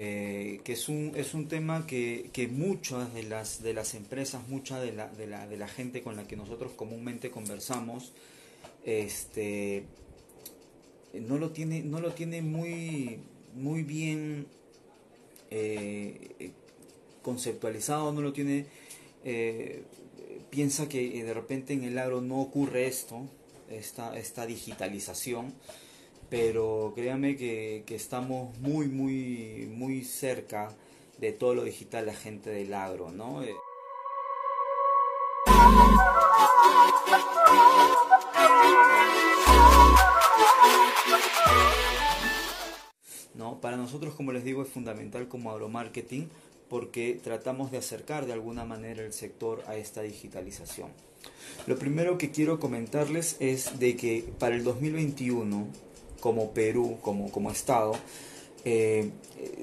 eh, que es un, es un tema que, que, muchas de las, de las empresas, mucha de la, de, la, de la gente con la que nosotros comúnmente conversamos, este, no lo tiene, no lo tiene muy, muy bien eh, conceptualizado, no lo tiene, eh, piensa que de repente en el agro no ocurre esto, esta, esta digitalización, pero créanme que, que, estamos muy, muy, muy cerca de todo lo digital la gente del agro, ¿no? Eh, ¿No? Para nosotros, como les digo, es fundamental como agromarketing porque tratamos de acercar de alguna manera el sector a esta digitalización. Lo primero que quiero comentarles es de que para el 2021 como Perú, como, como Estado, eh,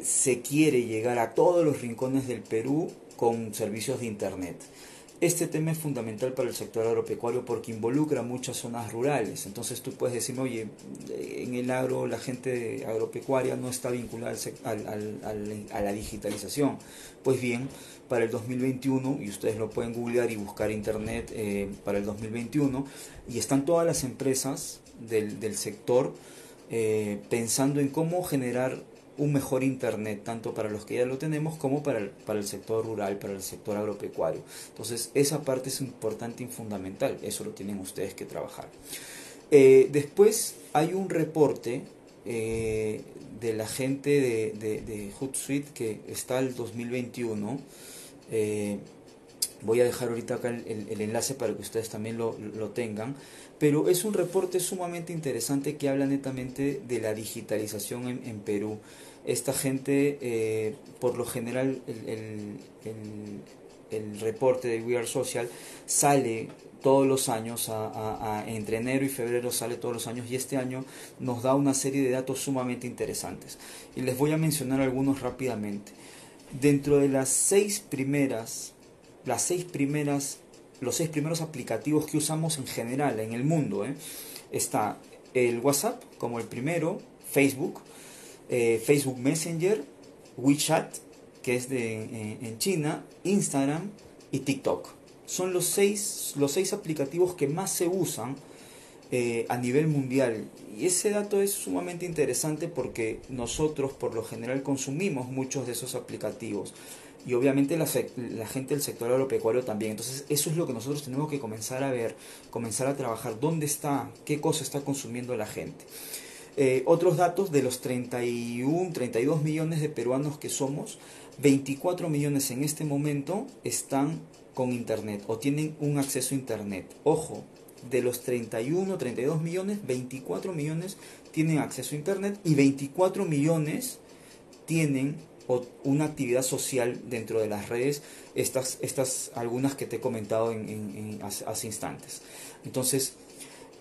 se quiere llegar a todos los rincones del Perú con servicios de Internet. Este tema es fundamental para el sector agropecuario porque involucra muchas zonas rurales. Entonces tú puedes decirme, oye, en el agro la gente agropecuaria no está vinculada a la digitalización. Pues bien, para el 2021, y ustedes lo pueden googlear y buscar internet eh, para el 2021, y están todas las empresas del, del sector eh, pensando en cómo generar un mejor Internet, tanto para los que ya lo tenemos como para el, para el sector rural, para el sector agropecuario. Entonces, esa parte es importante y fundamental, eso lo tienen ustedes que trabajar. Eh, después hay un reporte eh, de la gente de, de, de, Hootsuite que está el 2021. Eh, voy a dejar ahorita acá el, el, enlace para que ustedes también lo, lo tengan pero es un reporte sumamente interesante que habla netamente de la digitalización en, Perú. Esta gente, eh, por lo general, el, el, reporte de We Are Social sale todos los años, a, entre enero y febrero sale todos los años y este año nos da una serie de datos sumamente interesantes. Y les voy a mencionar algunos rápidamente. Dentro de las seis primeras, las seis primeras los seis primeros aplicativos que usamos en general en el mundo. ¿eh? Está el WhatsApp como el primero, Facebook, eh, Facebook Messenger, WeChat, que es de, en, China, Instagram y TikTok. Son los seis, los seis aplicativos que más se usan eh, a nivel mundial. Y ese dato es sumamente interesante porque nosotros por lo general consumimos muchos de esos aplicativos y obviamente la, gente del sector agropecuario también. Entonces eso es lo que nosotros tenemos que comenzar a ver, comenzar a trabajar, dónde está, qué cosa está consumiendo la gente. Eh, otros datos de los 31, 32 millones de peruanos que somos, 24 millones en este momento están con internet o tienen un acceso a internet. Ojo, de los 31, 32 millones, 24 millones tienen acceso a internet y 24 millones tienen o una actividad social dentro de las redes, estas, estas algunas que te he comentado en, en, hace, instantes. Entonces,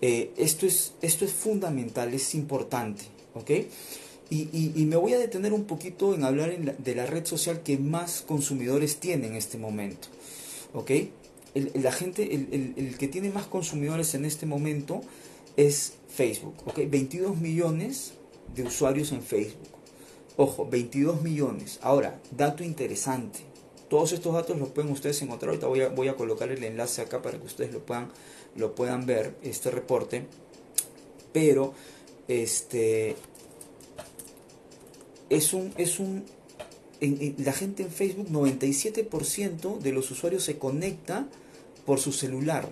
eh, esto, es, esto es fundamental, es importante, ¿ok? Y, y, me voy a detener un poquito en hablar de la red social que más consumidores tiene en este momento, ¿ok? El, la gente, el, el, que tiene más consumidores en este momento es Facebook, ¿ok? 22 millones de usuarios en Facebook. Ojo, 22 millones. Ahora, dato interesante. Todos estos datos los pueden ustedes encontrar. Ahorita voy a, voy a colocar el enlace acá para que ustedes lo puedan, lo puedan ver, este reporte. Pero, este, es un, es un, en, la gente en Facebook, 97% de los usuarios se conecta por su celular.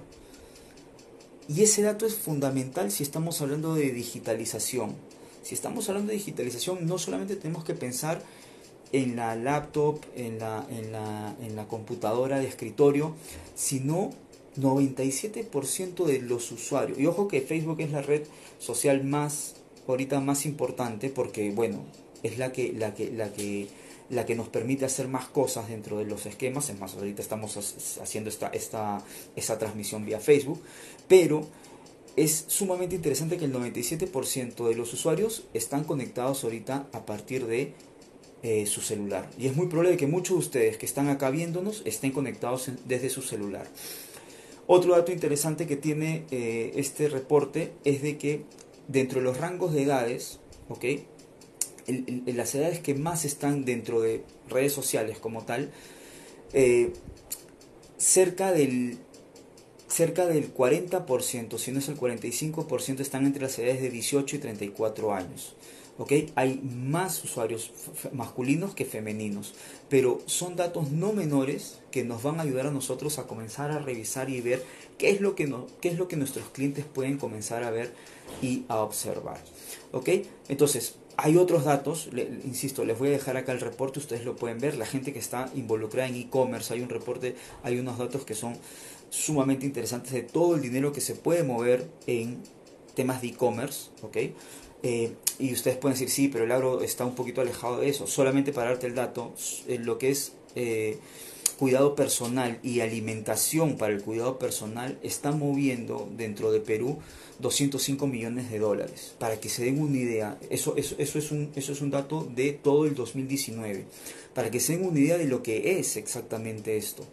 Y ese dato es fundamental si estamos hablando de digitalización. Si estamos hablando de digitalización, no solamente tenemos que pensar en la laptop, en la, en la, en la computadora de escritorio, sino 97% de los usuarios. Y ojo que Facebook es la red social más, ahorita más importante, porque bueno, es la que, la que, la que, la que nos permite hacer más cosas dentro de los esquemas. Es más, ahorita estamos haciendo esta, esta, esta transmisión vía Facebook, pero es sumamente interesante que el 97% de los usuarios están conectados ahorita a partir de eh, su celular. Y es muy probable que muchos de ustedes que están acá viéndonos estén conectados desde su celular. Otro dato interesante que tiene eh, este reporte es de que dentro de los rangos de edades, ¿ok? las edades que más están dentro de redes sociales como tal, eh, cerca del cerca del 40%, si no es el 45%, están entre las edades de 18 y 34 años. Hay más usuarios masculinos que femeninos, pero son datos no menores que nos van a ayudar a nosotros a comenzar a revisar y ver qué es lo que, no, qué es lo que nuestros clientes pueden comenzar a ver y a observar. Entonces, hay otros datos, insisto, les voy a dejar acá el reporte, ustedes lo pueden ver, la gente que está involucrada en e-commerce, hay un reporte, hay unos datos que son sumamente interesantes de todo el dinero que se puede mover en temas de e-commerce, ¿ok? Eh, y ustedes pueden decir, sí, pero el agro está un poquito alejado de eso. Solamente para darte el dato, eh, lo que es eh, cuidado personal y alimentación para el cuidado personal está moviendo dentro de Perú 205 millones de dólares. Para que se den una idea, eso, eso, eso, es, un, eso es un dato de todo el 2019. Para que se den una idea de lo que es exactamente esto.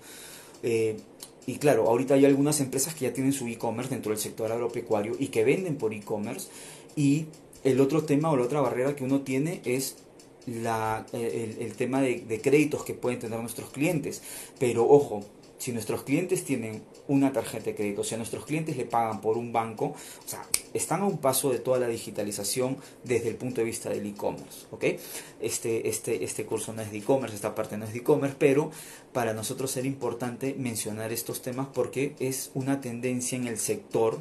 Y claro, ahorita hay algunas empresas que ya tienen su e-commerce dentro del sector agropecuario y que venden por e-commerce y el otro tema o la otra barrera que uno tiene es la, eh, el, tema de, créditos que pueden tener nuestros clientes. Pero ojo, si nuestros clientes tienen una tarjeta de crédito, si a nuestros clientes le pagan por un banco, o sea, están a un paso de toda la digitalización desde el punto de vista del e-commerce, ¿ok? Este, este, este curso no es de e-commerce, esta parte no es de e-commerce, pero para nosotros es importante mencionar estos temas porque es una tendencia en el sector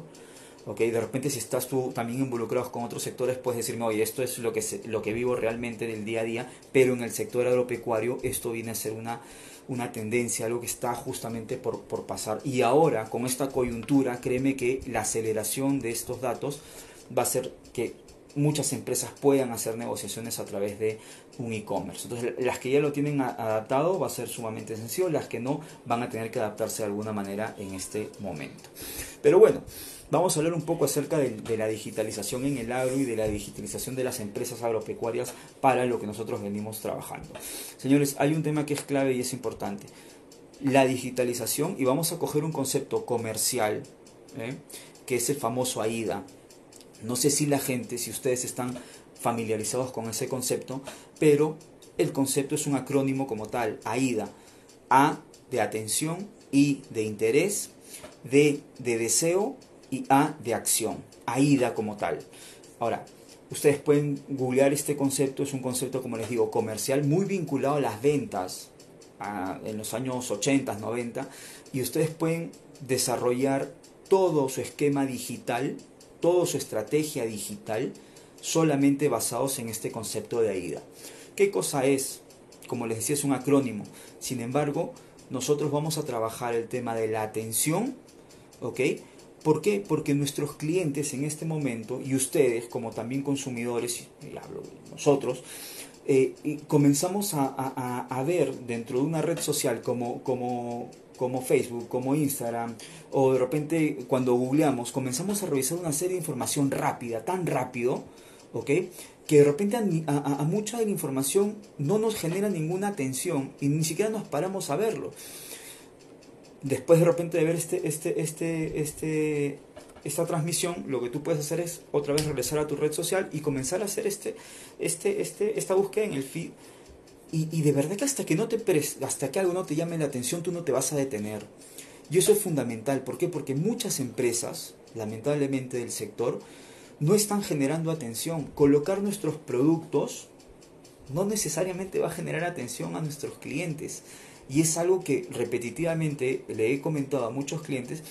de repente si estás tú también involucrado con otros sectores, puedes decirme, oye, esto es lo que, lo que vivo realmente del día a día, pero en el sector agropecuario esto viene a ser una, una tendencia, algo que está justamente por, por pasar. Y ahora, con esta coyuntura, créeme que la aceleración de estos datos va a ser que muchas empresas puedan hacer negociaciones a través de un e-commerce. Entonces, las que ya lo tienen adaptado va a ser sumamente sencillo, las que no van a tener que adaptarse de alguna manera en este momento. Pero bueno, Vamos a hablar un poco acerca de, la digitalización en el agro y de la digitalización de las empresas agropecuarias para lo que nosotros venimos trabajando. Señores, hay un tema que es clave y es importante. La digitalización, y vamos a coger un concepto comercial, ¿eh? que es el famoso AIDA. No sé si la gente, si ustedes están familiarizados con ese concepto, pero el concepto es un acrónimo como tal, AIDA. A de atención, I de interés, D de deseo y A de acción, AIDA como tal. Ahora, ustedes pueden googlear este concepto, es un concepto, como les digo, comercial, muy vinculado a las ventas en los años 80, 90, y ustedes pueden desarrollar todo su esquema digital, toda su estrategia digital, solamente basados en este concepto de AIDA. ¿Qué cosa es? Como les decía, es un acrónimo. Sin embargo, nosotros vamos a trabajar el tema de la atención, ¿ok? ¿Por qué? Porque nuestros clientes en este momento, y ustedes como también consumidores, y hablo nosotros, eh, comenzamos a, ver dentro de una red social como, como, como Facebook, como Instagram, o de repente cuando googleamos, comenzamos a revisar una serie de información rápida, tan rápido, ¿ok? que de repente a, a, mucha de la información no nos genera ninguna atención y ni siquiera nos paramos a verlo después de repente de ver este, este, este, este, esta transmisión, lo que tú puedes hacer es otra vez regresar a tu red social y comenzar a hacer este, este, este, esta búsqueda en el feed. Y, y de verdad que hasta que, no te hasta que algo no te llame la atención, tú no te vas a detener. Y eso es fundamental. ¿Por qué? Porque muchas empresas, lamentablemente del sector, no están generando atención. Colocar nuestros productos no necesariamente va a generar atención a nuestros clientes. Y es algo que repetitivamente le he comentado a muchos clientes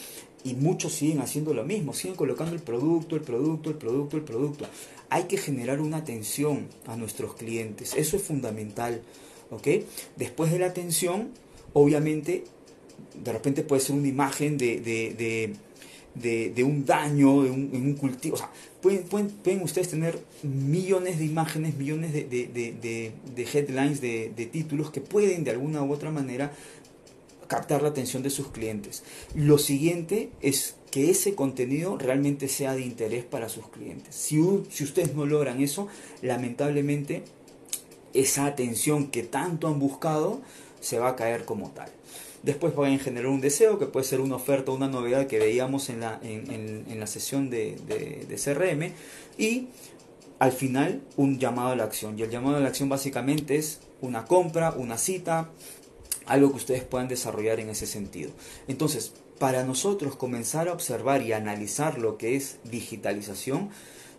y muchos siguen haciendo lo mismo, siguen colocando el producto, el producto, el producto, el producto. Hay que generar una atención a nuestros clientes, eso es fundamental. ¿ok? Después de la atención, obviamente, de repente puede ser una imagen de, de de, un daño en un cultivo. O sea, pueden, pueden, ustedes tener millones de imágenes, millones de, de headlines, de, títulos que pueden de alguna u otra manera captar la atención de sus clientes. Lo siguiente es que ese contenido realmente sea de interés para sus clientes. Si, si ustedes no logran eso, lamentablemente esa atención que tanto han buscado se va a caer como tal. Después pueden generar un deseo, que puede ser una oferta una novedad que veíamos en la, en, la sesión de, de, CRM. Y al final un llamado a la acción. Y el llamado a la acción básicamente es una compra, una cita, algo que ustedes puedan desarrollar en ese sentido. Entonces, para nosotros comenzar a observar y analizar lo que es digitalización,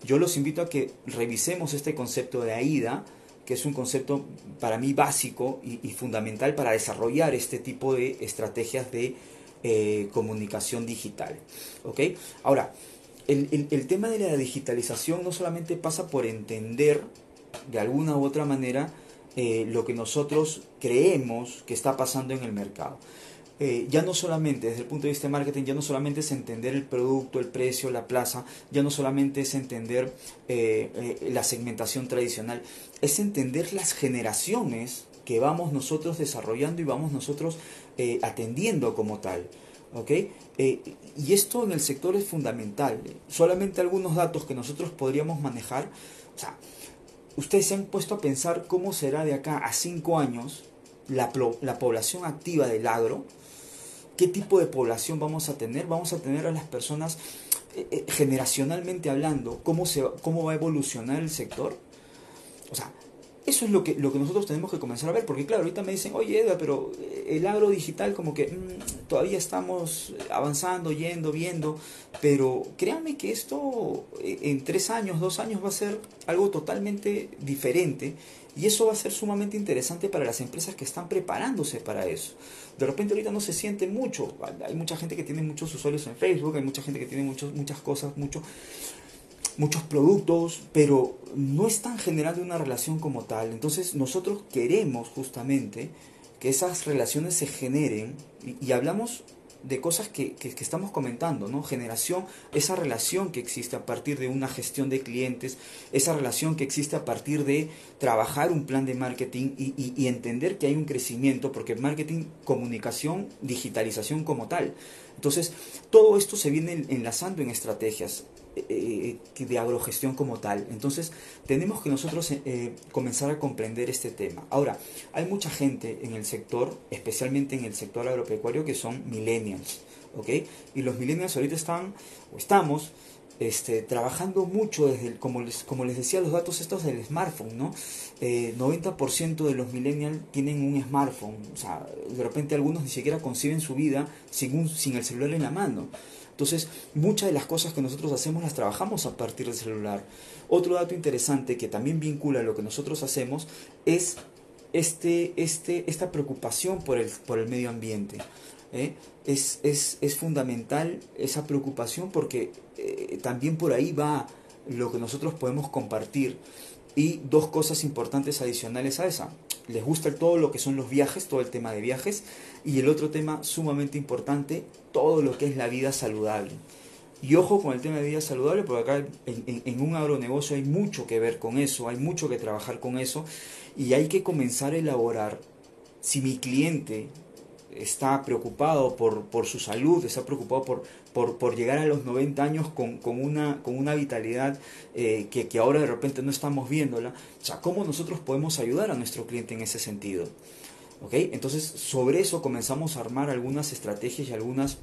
yo los invito a que revisemos este concepto de AIDA, que es un concepto para mí básico y, fundamental para desarrollar este tipo de estrategias de eh, comunicación digital. ¿ok? Ahora, el, tema de la digitalización no solamente pasa por entender de alguna u otra manera eh, lo que nosotros creemos que está pasando en el mercado. Eh, ya no solamente desde el punto de vista de marketing, ya no solamente es entender el producto, el precio, la plaza, ya no solamente es entender eh, la segmentación tradicional, es entender las generaciones que vamos nosotros desarrollando y vamos nosotros atendiendo como tal. ¿okay? y esto en el sector es fundamental. Solamente algunos datos que nosotros podríamos manejar. O sea, ustedes se han puesto a pensar cómo será de acá a cinco años la, población activa del agro, qué tipo de población vamos a tener, vamos a tener a las personas eh, eh, generacionalmente hablando, cómo, se, cómo va a evolucionar el sector. O sea, eso es lo que, lo que nosotros tenemos que comenzar a ver, porque claro, ahorita me dicen, oye Edgar, pero el agro digital como que mm, todavía estamos avanzando, yendo, viendo, pero créanme que esto eh, en tres años, dos años va a ser algo totalmente diferente y eso va a ser sumamente interesante para las empresas que están preparándose para eso. De repente ahorita no se siente mucho, hay mucha gente que tiene muchos usuarios en Facebook, hay mucha gente que tiene muchos, muchas cosas, mucho muchos productos, pero no están generando una relación como tal. Entonces nosotros queremos justamente que esas relaciones se generen y, hablamos de cosas que, estamos comentando, ¿no? Generación, esa relación que existe a partir de una gestión de clientes, esa relación que existe a partir de trabajar un plan de marketing y entender que hay un crecimiento, porque marketing, comunicación, digitalización como tal. Entonces, todo esto se viene enlazando en estrategias. Eh, de agrogestión como tal. Entonces tenemos que nosotros eh, comenzar a comprender este tema. Ahora, hay mucha gente en el sector, especialmente en el sector agropecuario, que son millennials. ¿ok? Y los millennials ahorita están, o estamos, este, trabajando mucho desde, como, les, como les decía, los datos estos del smartphone, ¿no? 90% eh, de los millennials tienen un smartphone, o sea, de repente algunos ni siquiera conciben su vida sin, sin el celular en la mano. Entonces, muchas de las cosas que nosotros hacemos las trabajamos a partir del celular. Otro dato interesante que también vincula lo que nosotros hacemos es este, este, esta preocupación por el, por el medio ambiente. ¿eh? Es, es, es, fundamental esa preocupación porque eh, también por ahí va lo que nosotros podemos compartir. Y dos cosas importantes adicionales a esa. Les gusta todo lo que son los viajes, todo el tema de viajes. Y el otro tema sumamente importante, todo lo que es la vida saludable. Y ojo con el tema de vida saludable, porque acá en, en, un agronegocio hay mucho que ver con eso, hay mucho que trabajar con eso, y hay que comenzar a elaborar si mi cliente está preocupado por, por su salud, está preocupado por, por, por, llegar a los 90 años con, con, una, con una vitalidad eh, que, que ahora de repente no estamos viéndola, o sea, ¿cómo nosotros podemos ayudar a nuestro cliente en ese sentido? Entonces, sobre eso comenzamos a armar algunas estrategias y algunas,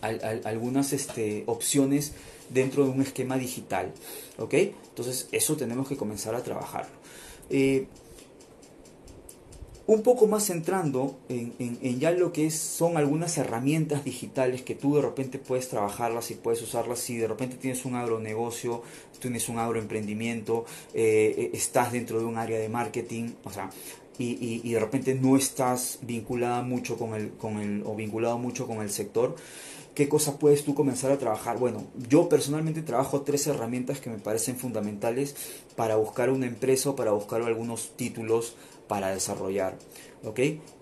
algunas este, opciones dentro de un esquema digital. Entonces, eso tenemos que comenzar a trabajarlo. Eh, un poco más centrando en, en, ya lo que son algunas herramientas digitales que tú de repente puedes trabajarlas y puedes usarlas si de repente tienes un agronegocio, tienes un agroemprendimiento, eh, eh estás dentro de un área de marketing, o sea, y, y, de repente no estás vinculada mucho con el, con el, o vinculado mucho con el sector, ¿qué cosas puedes tú comenzar a trabajar? Bueno, yo personalmente trabajo tres herramientas que me parecen fundamentales para buscar una empresa o para buscar algunos títulos para desarrollar.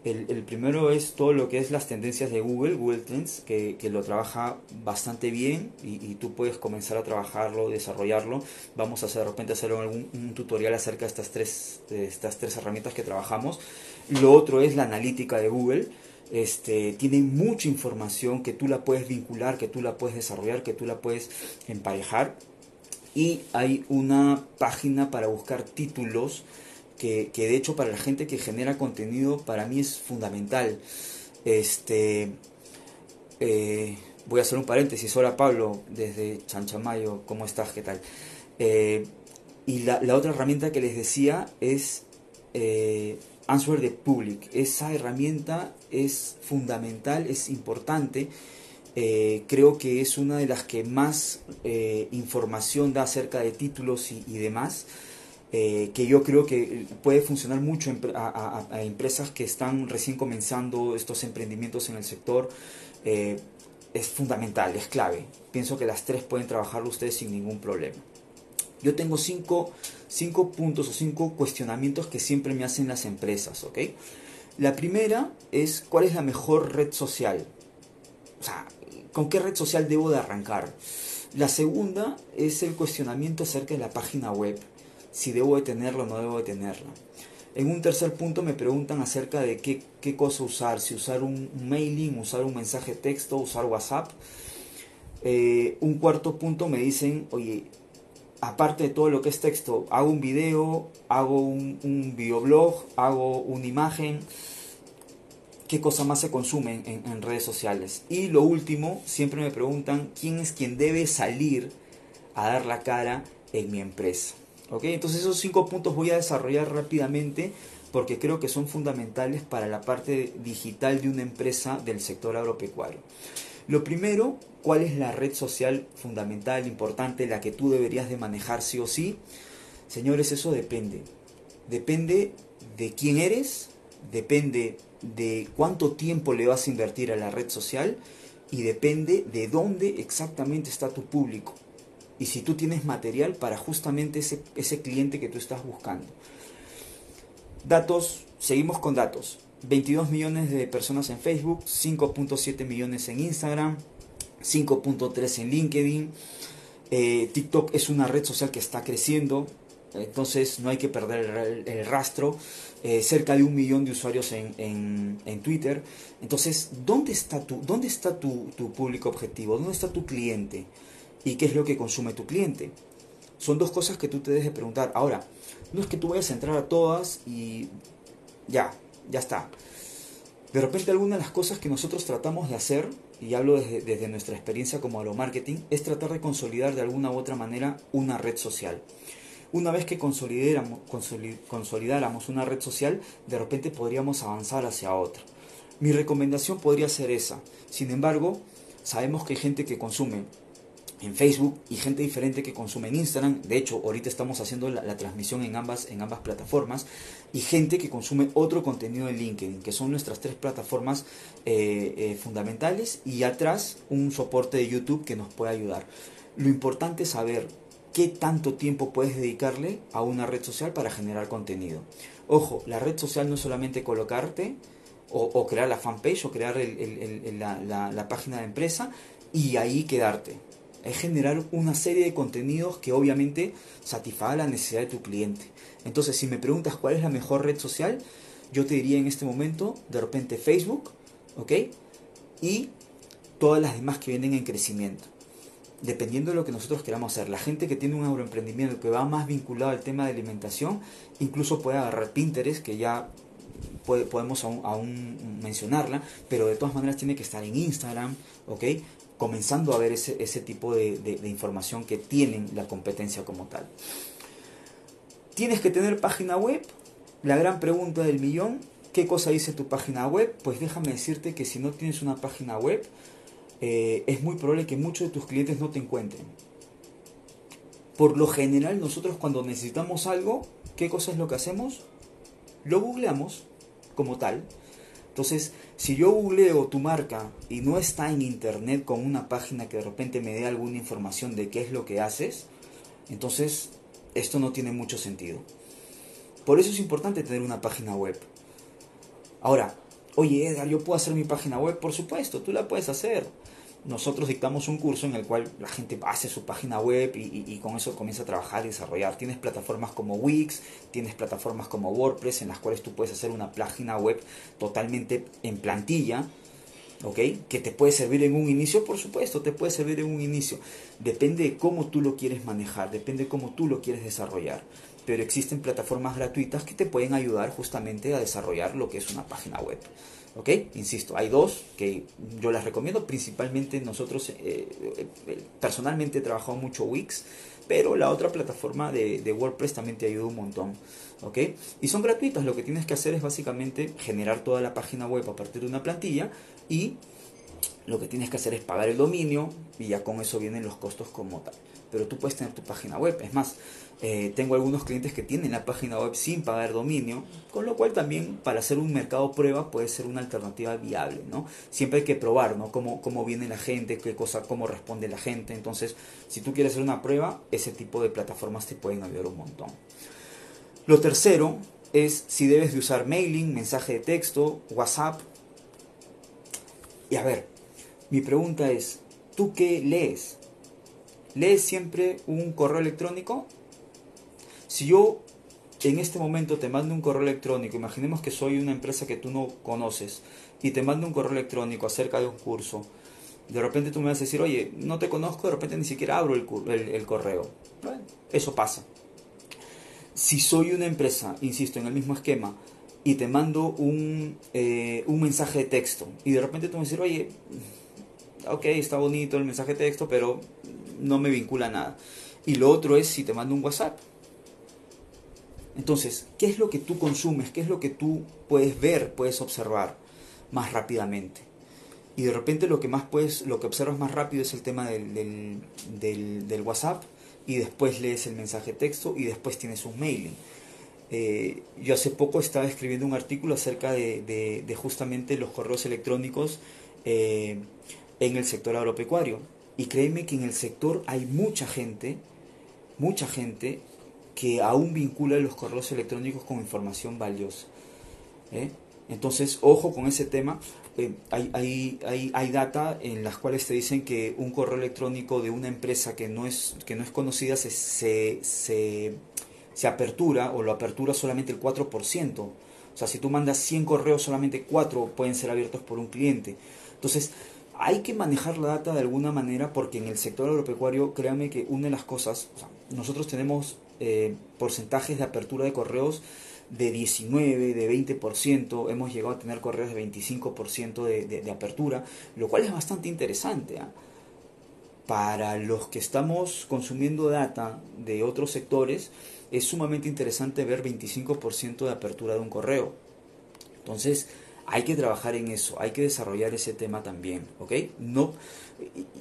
El, primero es todo lo que es las tendencias de Google, Google Trends, que, que lo trabaja bastante bien y, tú puedes comenzar a trabajarlo, desarrollarlo. Vamos a hacer, de repente hacer algún un tutorial acerca de estas tres, estas tres herramientas que trabajamos. Lo otro es la analítica de Google. Este, tiene mucha información que tú la puedes vincular, que tú la puedes desarrollar, que tú la puedes emparejar. Y hay una página para buscar títulos que, de hecho para la gente que genera contenido para mí es fundamental. Este, eh, voy a hacer un paréntesis. Hola Pablo, desde Chanchamayo, ¿cómo estás? ¿Qué tal? Eh, Y la, otra herramienta que les decía es eh, Answer the Public. Esa herramienta es fundamental, es importante. Creo que es una de las que más información da acerca de títulos y, demás. Que yo creo que puede funcionar mucho a, empresas que están recién comenzando estos emprendimientos en el sector. es fundamental, es clave. Pienso que las tres pueden trabajarlo ustedes sin ningún problema. Yo tengo cinco, puntos o cinco cuestionamientos que siempre me hacen las empresas, ¿ok? La primera es cuál es la mejor red social. O sea, ¿con qué red social debo de arrancar? La segunda es el cuestionamiento acerca de la página web, si debo de tenerla o no debo de tenerla. En un tercer punto me preguntan acerca de qué, cosa usar, si usar un, mailing, usar un mensaje texto, usar WhatsApp. Eh, un cuarto punto me dicen, oye, aparte de todo lo que es texto, hago un video, hago un, un videoblog, hago una imagen, qué cosa más se consume en, redes sociales. Y lo último, siempre me preguntan quién es quien debe salir a dar la cara en mi empresa. ¿Ok? Entonces esos cinco puntos voy a desarrollar rápidamente porque creo que son fundamentales para la parte digital de una empresa del sector agropecuario. Lo primero, ¿cuál es la red social fundamental, importante, la que tú deberías de manejar sí o sí? Señores, eso depende. Depende de quién eres, depende de cuánto tiempo le vas a invertir a la red social y depende de dónde exactamente está tu público. Y si tú tienes material para justamente ese, ese cliente que tú estás buscando. Datos, seguimos con datos. 22 millones de personas en Facebook, 5.7 millones en Instagram, 5.3 en LinkedIn. Eh, TikTok es una red social que está creciendo, entonces no hay que perder el, rastro. Eh, cerca de un millón de usuarios en, Twitter. Entonces, ¿dónde está, tu, dónde está tu, tu público objetivo? ¿Dónde está tu cliente? ¿Y qué es lo que consume tu cliente? Son dos cosas que tú te debes de preguntar. Ahora, no es que tú vayas a entrar a todas y ya, ya está. De repente alguna de las cosas que nosotros tratamos de hacer, y hablo desde, nuestra experiencia como marketing es tratar de consolidar de alguna u otra manera una red social. Una vez que consolidáramos, consolidáramos una red social, de repente podríamos avanzar hacia otra. Mi recomendación podría ser esa. Sin embargo, sabemos que hay gente que consume en Facebook y gente diferente que consume en Instagram. De hecho, ahorita estamos haciendo la, transmisión en ambas, en ambas plataformas. Y gente que consume otro contenido en LinkedIn, que son nuestras tres plataformas eh, eh, fundamentales. Y atrás un soporte de YouTube que nos puede ayudar. Lo importante es saber qué tanto tiempo puedes dedicarle a una red social para generar contenido. Ojo, la red social no es solamente colocarte o, crear la fanpage o crear la, la página de empresa y ahí quedarte es generar una serie de contenidos que obviamente satisfaga la necesidad de tu cliente. Entonces, si me preguntas cuál es la mejor red social, yo te diría en este momento, de repente Facebook, ¿ok? Y todas las demás que vienen en crecimiento. Dependiendo de lo que nosotros queramos hacer. La gente que tiene un agroemprendimiento que va más vinculado al tema de alimentación, incluso puede agarrar Pinterest, que ya podemos aún, aún, mencionarla, pero de todas maneras tiene que estar en Instagram, ¿ok? Comenzando a ver ese, ese tipo de, información que tienen la competencia como tal. ¿Tienes que tener página web? La gran pregunta del millón, ¿qué cosa dice tu página web? Pues déjame decirte que si no tienes una página web, eh, es muy probable que muchos de tus clientes no te encuentren. Por lo general, nosotros cuando necesitamos algo, ¿qué cosa es lo que hacemos? Lo googleamos como tal entonces, si yo googleo tu marca y no está en internet con una página que de repente me dé alguna información de qué es lo que haces, entonces esto no tiene mucho sentido. Por eso es importante tener una página web. Ahora, oye Edgar, yo puedo hacer mi página web, por supuesto, tú la puedes hacer nosotros dictamos un curso en el cual la gente hace su página web y, con eso comienza a trabajar y desarrollar. Tienes plataformas como Wix, tienes plataformas como WordPress en las cuales tú puedes hacer una página web totalmente en plantilla, ¿ok? Que te puede servir en un inicio, por supuesto, te puede servir en un inicio. Depende de cómo tú lo quieres manejar, depende de cómo tú lo quieres desarrollar. pero existen plataformas gratuitas que te pueden ayudar justamente a desarrollar lo que es una página web. ¿Ok? Insisto, hay dos que yo las recomiendo, principalmente nosotros, eh, eh, personalmente he trabajado mucho Wix, pero la otra plataforma de, de, WordPress también te ayuda un montón. ¿Ok? Y son gratuitas, lo que tienes que hacer es básicamente generar toda la página web a partir de una plantilla y lo que tienes que hacer es pagar el dominio y ya con eso vienen los costos como tal. Pero tú puedes tener tu página web. Es más, eh, tengo algunos clientes que tienen la página web sin pagar dominio, con lo cual también para hacer un mercado prueba puede ser una alternativa viable, ¿no? Siempre hay que probar, ¿no? Cómo, cómo viene la gente, qué cosa, cómo responde la gente. Entonces, si tú quieres hacer una prueba, ese tipo de plataformas te pueden ayudar un montón. Lo tercero es si debes de usar mailing, mensaje de texto, WhatsApp. Y a ver, mi pregunta es, ¿tú qué lees? ¿Lees siempre un correo electrónico? Si yo en este momento te mando un correo electrónico, imaginemos que soy una empresa que tú no conoces y te mando un correo electrónico acerca de un curso, de repente tú me vas a decir, oye, no te conozco, de repente ni siquiera abro el, correo. Bueno, eso pasa. Si soy una empresa, insisto, en el mismo esquema, y te mando un, eh, un mensaje de texto, y de repente tú me decir, oye, ok, está bonito el mensaje de texto, pero no me vincula nada. Y lo otro es si te mando un WhatsApp. Entonces, ¿qué es lo que tú consumes? ¿Qué es lo que tú puedes ver, puedes observar más rápidamente? Y de repente lo que más puedes, lo que observas más rápido es el tema del, del, WhatsApp y después lees el mensaje texto y después tienes un mailing. Eh, yo hace poco estaba escribiendo un artículo acerca de, justamente los correos electrónicos eh, en el sector agropecuario. Y créeme que en el sector hay mucha gente, mucha gente que aún vincula los correos electrónicos con información valiosa. ¿eh? Entonces, ojo con ese tema. Eh, hay, hay, hay, data en las cuales te dicen que un correo electrónico de una empresa que no es, que no es conocida se, se, se, apertura o lo apertura solamente el 4%. O sea, si tú mandas 100 correos, solamente 4 pueden ser abiertos por un cliente. Entonces, hay que manejar la data de alguna manera porque en el sector agropecuario, créanme que una de las cosas, nosotros tenemos eh, porcentajes de apertura de correos de 19, de 20%, hemos llegado a tener correos de 25% de, de, apertura, lo cual es bastante interesante. ¿ah? Para los que estamos consumiendo data de otros sectores, es sumamente interesante ver 25% de apertura de un correo. Entonces, hay que trabajar en eso, hay que desarrollar ese tema también, ¿ok? No,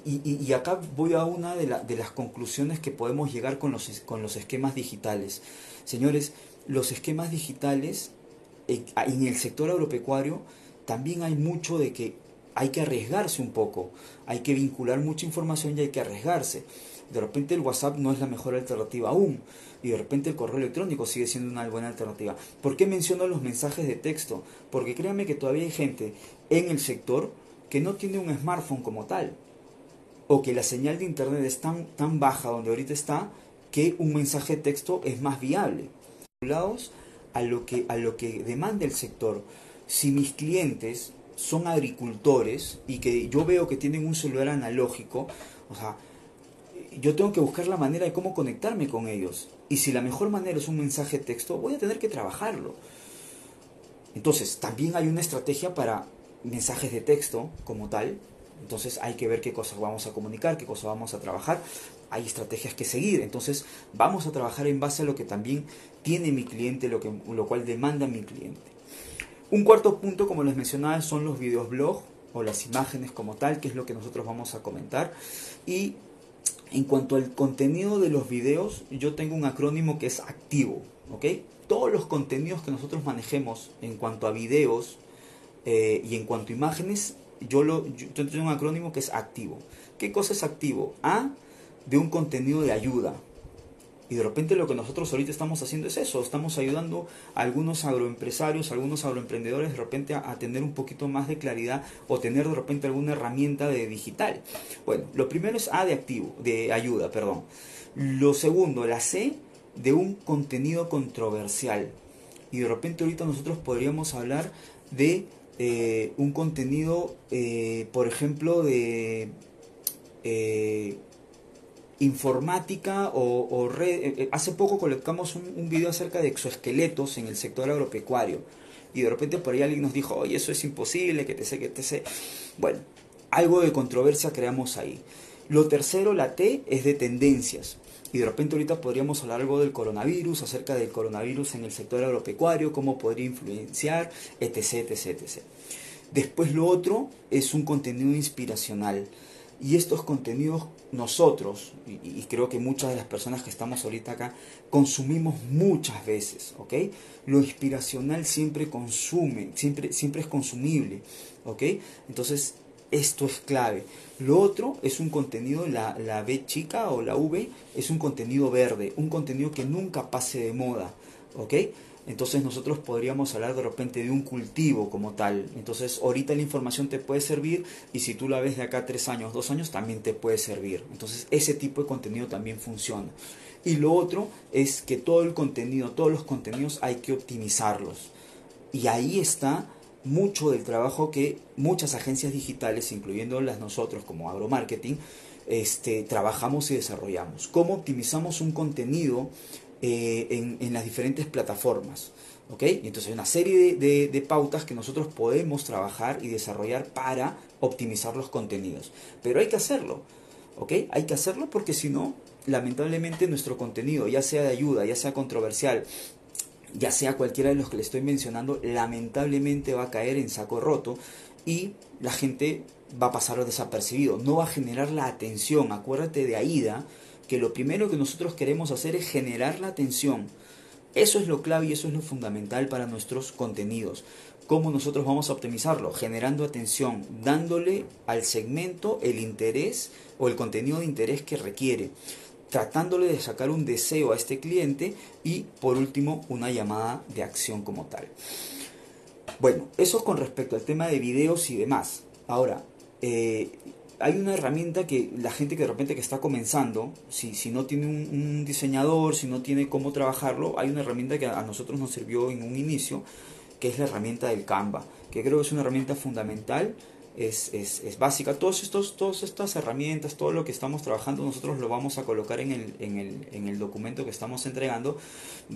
y, acá voy a una de, de, las conclusiones que podemos llegar con los, con los esquemas digitales. Señores, los esquemas digitales en, en el sector agropecuario también hay mucho de que hay que arriesgarse un poco, hay que vincular mucha información y hay que arriesgarse. De repente el WhatsApp no es la mejor alternativa aún y de repente el correo electrónico sigue siendo una buena alternativa. ¿Por qué menciono los mensajes de texto? Porque créanme que todavía hay gente en el sector que no tiene un smartphone como tal o que la señal de internet es tan, tan baja donde ahorita está que un mensaje de texto es más viable. A lo que, a lo que demanda el sector. Si mis clientes son agricultores y que yo veo que tienen un celular analógico, o sea, yo tengo que buscar la manera de cómo conectarme con ellos. Y si la mejor manera es un mensaje de texto, voy a tener que trabajarlo. Entonces, también hay una estrategia para mensajes de texto como tal. Entonces hay que ver qué cosas vamos a comunicar, qué cosas vamos a trabajar. Hay estrategias que seguir. Entonces vamos a trabajar en base a lo que también tiene mi cliente, lo, que, lo cual demanda mi cliente. Un cuarto punto, como les mencionaba, son los videos blog o las imágenes como tal, que es lo que nosotros vamos a comentar. Y en cuanto al contenido de los videos, yo tengo un acrónimo que es activo, ¿ok? Todos los contenidos que nosotros manejemos en cuanto a videos eh, y en cuanto a imágenes, yo, lo, yo tengo un acrónimo que es activo. ¿Qué cosa es activo? A, de un contenido de ayuda, y de repente lo que nosotros ahorita estamos haciendo es eso, estamos ayudando a algunos agroempresarios, a algunos agroemprendedores de repente a, tener un poquito más de claridad o tener de repente alguna herramienta de digital. Bueno, lo primero es A de activo, de ayuda, perdón. Lo segundo, la C de un contenido controversial. Y de repente ahorita nosotros podríamos hablar de eh, un contenido, eh, por ejemplo, de... Eh, informática o, red. Eh, eh, hace poco colocamos un, un, video acerca de exoesqueletos en el sector agropecuario y de repente por ahí alguien nos dijo, oye, eso es imposible, que te sé, que te sé. Bueno, algo de controversia creamos ahí. Lo tercero, la T, es de tendencias. Y de repente ahorita podríamos hablar algo del coronavirus, acerca del coronavirus en el sector agropecuario, cómo podría influenciar, etc, etc, etc. Después lo otro es un contenido inspiracional. Y estos contenidos nosotros, y, creo que muchas de las personas que estamos ahorita acá, consumimos muchas veces, ¿ok? Lo inspiracional siempre consume, siempre, siempre es consumible, ¿ok? Entonces, esto es clave. Lo otro es un contenido, la, la B chica o la V, es un contenido verde, un contenido que nunca pase de moda, ¿ok? Entonces nosotros podríamos hablar de repente de un cultivo como tal. Entonces ahorita la información te puede servir y si tú la ves de acá tres años, dos años, también te puede servir. Entonces ese tipo de contenido también funciona. Y lo otro es que todo el contenido, todos los contenidos hay que optimizarlos. Y ahí está mucho del trabajo que muchas agencias digitales, incluyendo las nosotros como agromarketing, este, trabajamos y desarrollamos. ¿Cómo optimizamos un contenido eh, en, las diferentes plataformas? ¿ok? Y entonces hay una serie de, pautas que nosotros podemos trabajar y desarrollar para optimizar los contenidos. Pero hay que hacerlo, ¿ok? Hay que hacerlo porque si no, lamentablemente nuestro contenido, ya sea de ayuda, ya sea controversial, ya sea cualquiera de los que le estoy mencionando, lamentablemente va a caer en saco roto y la gente va a pasar desapercibido, no va a generar la atención. Acuérdate de Aida, que lo primero que nosotros queremos hacer es generar la atención. Eso es lo clave y eso es lo fundamental para nuestros contenidos. ¿Cómo nosotros vamos a optimizarlo? Generando atención, dándole al segmento el interés o el contenido de interés que requiere tratándole de sacar un deseo a este cliente y por último una llamada de acción como tal. Bueno, eso con respecto al tema de videos y demás. Ahora, eh, hay una herramienta que la gente que de repente que está comenzando, si, si no tiene un, un, diseñador, si no tiene cómo trabajarlo, hay una herramienta que a nosotros nos sirvió en un inicio, que es la herramienta del Canva, que creo que es una herramienta fundamental es, es, es, básica. Todos estos, todas estas herramientas, todo lo que estamos trabajando, nosotros lo vamos a colocar en el, en el, en el documento que estamos entregando.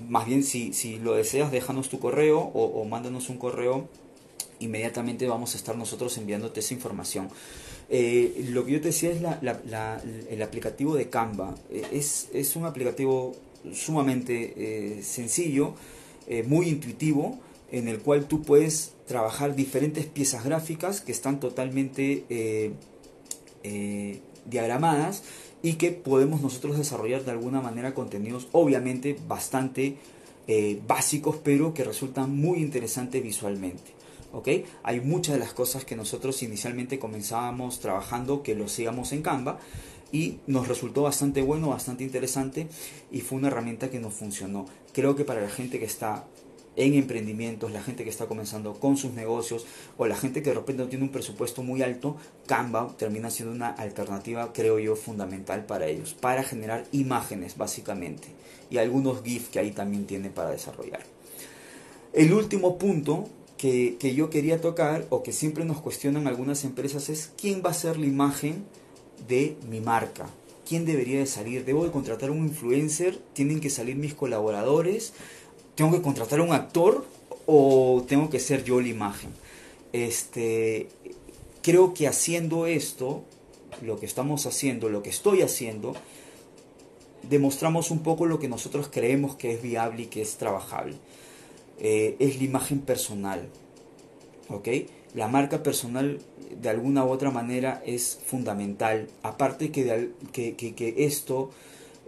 Más bien, si, si lo deseas, déjanos tu correo o, o mándanos un correo. Inmediatamente vamos a estar nosotros enviándote esa información. Eh, lo que yo te decía es la, el aplicativo de Canva. Eh, es, es un aplicativo sumamente eh, sencillo, muy intuitivo en el cual tú puedes trabajar diferentes piezas gráficas que están totalmente diagramadas y que podemos nosotros desarrollar de alguna manera contenidos obviamente bastante básicos pero que resultan muy interesantes visualmente. ¿Ok? Hay muchas de las cosas que nosotros inicialmente comenzábamos trabajando que lo hacíamos en Canva y nos resultó bastante bueno, bastante interesante y fue una herramienta que nos funcionó. Creo que para la gente que está en emprendimientos, la gente que está comenzando con sus negocios o la gente que de repente no tiene un presupuesto muy alto, Canva termina siendo una alternativa, creo yo, fundamental para ellos, para generar imágenes básicamente y algunos GIF que ahí también tiene para desarrollar. El último punto que, que yo quería tocar o que siempre nos cuestionan algunas empresas es quién va a ser la imagen de mi marca. ¿Quién debería de salir? ¿Debo de contratar un influencer? ¿Tienen que salir mis colaboradores? ¿Tengo que contratar un actor o tengo que ser yo la imagen? Este, creo que haciendo esto, lo que estamos haciendo, lo que estoy haciendo, demostramos un poco lo que nosotros creemos que es viable y que es trabajable. Eh, es la imagen personal. ¿Ok? La marca personal de alguna u otra manera es fundamental. Aparte que, que, que esto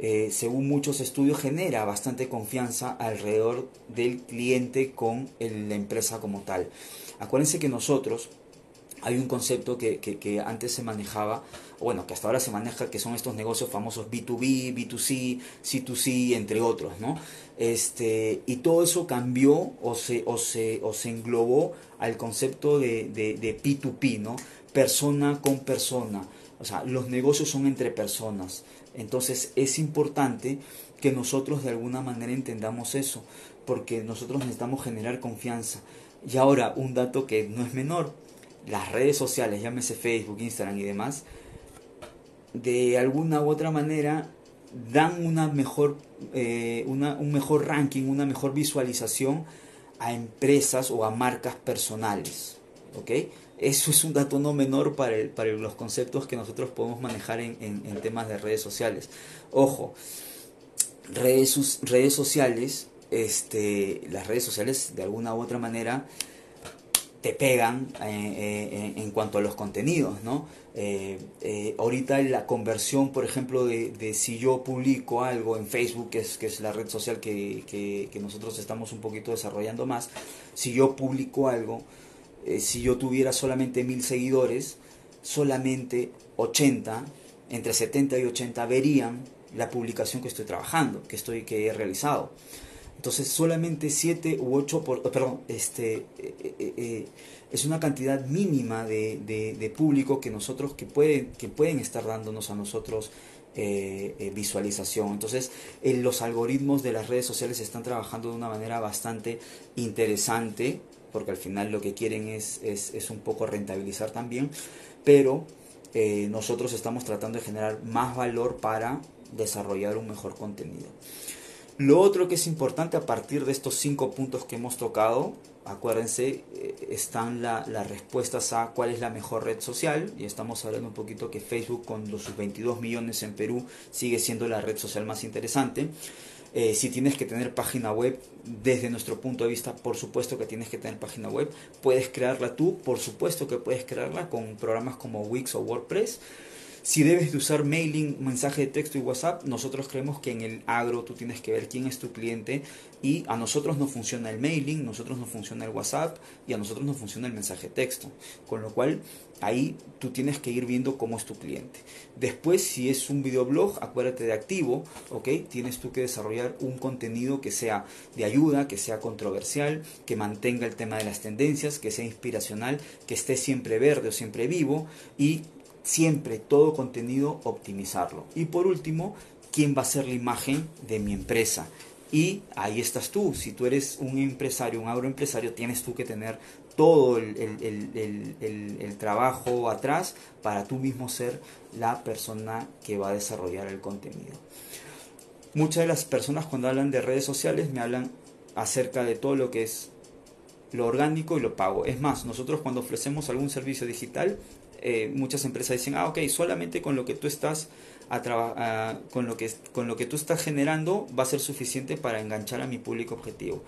eh, según muchos estudios, genera bastante confianza alrededor del cliente con la empresa como tal. Acuérdense que nosotros, hay un concepto que, que, antes se manejaba, bueno, que hasta ahora se maneja, que son estos negocios famosos B2B, B2C, C2C, entre otros, ¿no? Este, y todo eso cambió o se, o se, o se englobó al concepto de, de, de P2P, ¿no? Persona con persona. O sea, los negocios son entre personas. Entonces es importante que nosotros de alguna manera entendamos eso, porque nosotros necesitamos generar confianza. Y ahora, un dato que no es menor, las redes sociales, llámese Facebook, Instagram y demás, de alguna u otra manera dan una mejor, eh, una, un mejor ranking, una mejor visualización a empresas o a marcas personales. ¿ok? Eso es un dato no menor para, para los conceptos que nosotros podemos manejar en, en, temas de redes sociales. Ojo, redes, redes sociales, este, las redes sociales de alguna u otra manera te pegan eh, eh, en cuanto a los contenidos, ¿no? Eh, ahorita la conversión, por ejemplo, de, de, si yo publico algo en Facebook, que es, que es la red social que, que, que nosotros estamos un poquito desarrollando más, si yo publico algo, si yo tuviera solamente mil seguidores, solamente 80, entre 70 y 80 verían la publicación que estoy trabajando, que, estoy, que he realizado. Entonces solamente 7 u 8, por, perdón, este, eh, eh, eh, es una cantidad mínima de, de, público que nosotros, que pueden, que pueden estar dándonos a nosotros visualización. Entonces los algoritmos de las redes sociales están trabajando de una manera bastante interesante, porque al final lo que quieren es, es, es un poco rentabilizar también, pero nosotros estamos tratando de generar más valor para desarrollar un mejor contenido. Lo otro que es importante a partir de estos cinco puntos que hemos tocado, acuérdense, eh, están las respuestas a cuál es la mejor red social. Y estamos hablando un poquito que Facebook con sus 22 millones en Perú sigue siendo la red social más interesante. Eh, si tienes que tener página web, desde nuestro punto de vista, por supuesto que tienes que tener página web. Puedes crearla tú, por supuesto que puedes crearla con programas como Wix o WordPress. Si debes de usar mailing, mensaje de texto y WhatsApp, nosotros creemos que en el agro tú tienes que ver quién es tu cliente y a nosotros no funciona el mailing, nosotros no funciona el WhatsApp y a nosotros no funciona el mensaje de texto. Con lo cual ahí tú tienes que ir viendo cómo es tu cliente. Después, si es un videoblog, acuérdate de activo, ¿ok? Tienes tú que desarrollar un contenido que sea de ayuda, que sea controversial, que mantenga el tema de las tendencias, que sea inspiracional, que esté siempre verde o siempre vivo y siempre todo contenido optimizarlo. Y por último, ¿quién va a ser la imagen de mi empresa? Y ahí estás tú. Si tú eres un empresario, un agroempresario, tienes tú que tener todo el, el, trabajo atrás para tú mismo ser la persona que va a desarrollar el contenido. Muchas de las personas cuando hablan de redes sociales me hablan acerca de todo lo que es lo orgánico y lo pago. Es más, nosotros cuando ofrecemos algún servicio digital eh, muchas empresas dicen, ah, ok, solamente con lo que tú estás a con lo que con lo que tú estás generando va a ser suficiente para enganchar a mi público objetivo.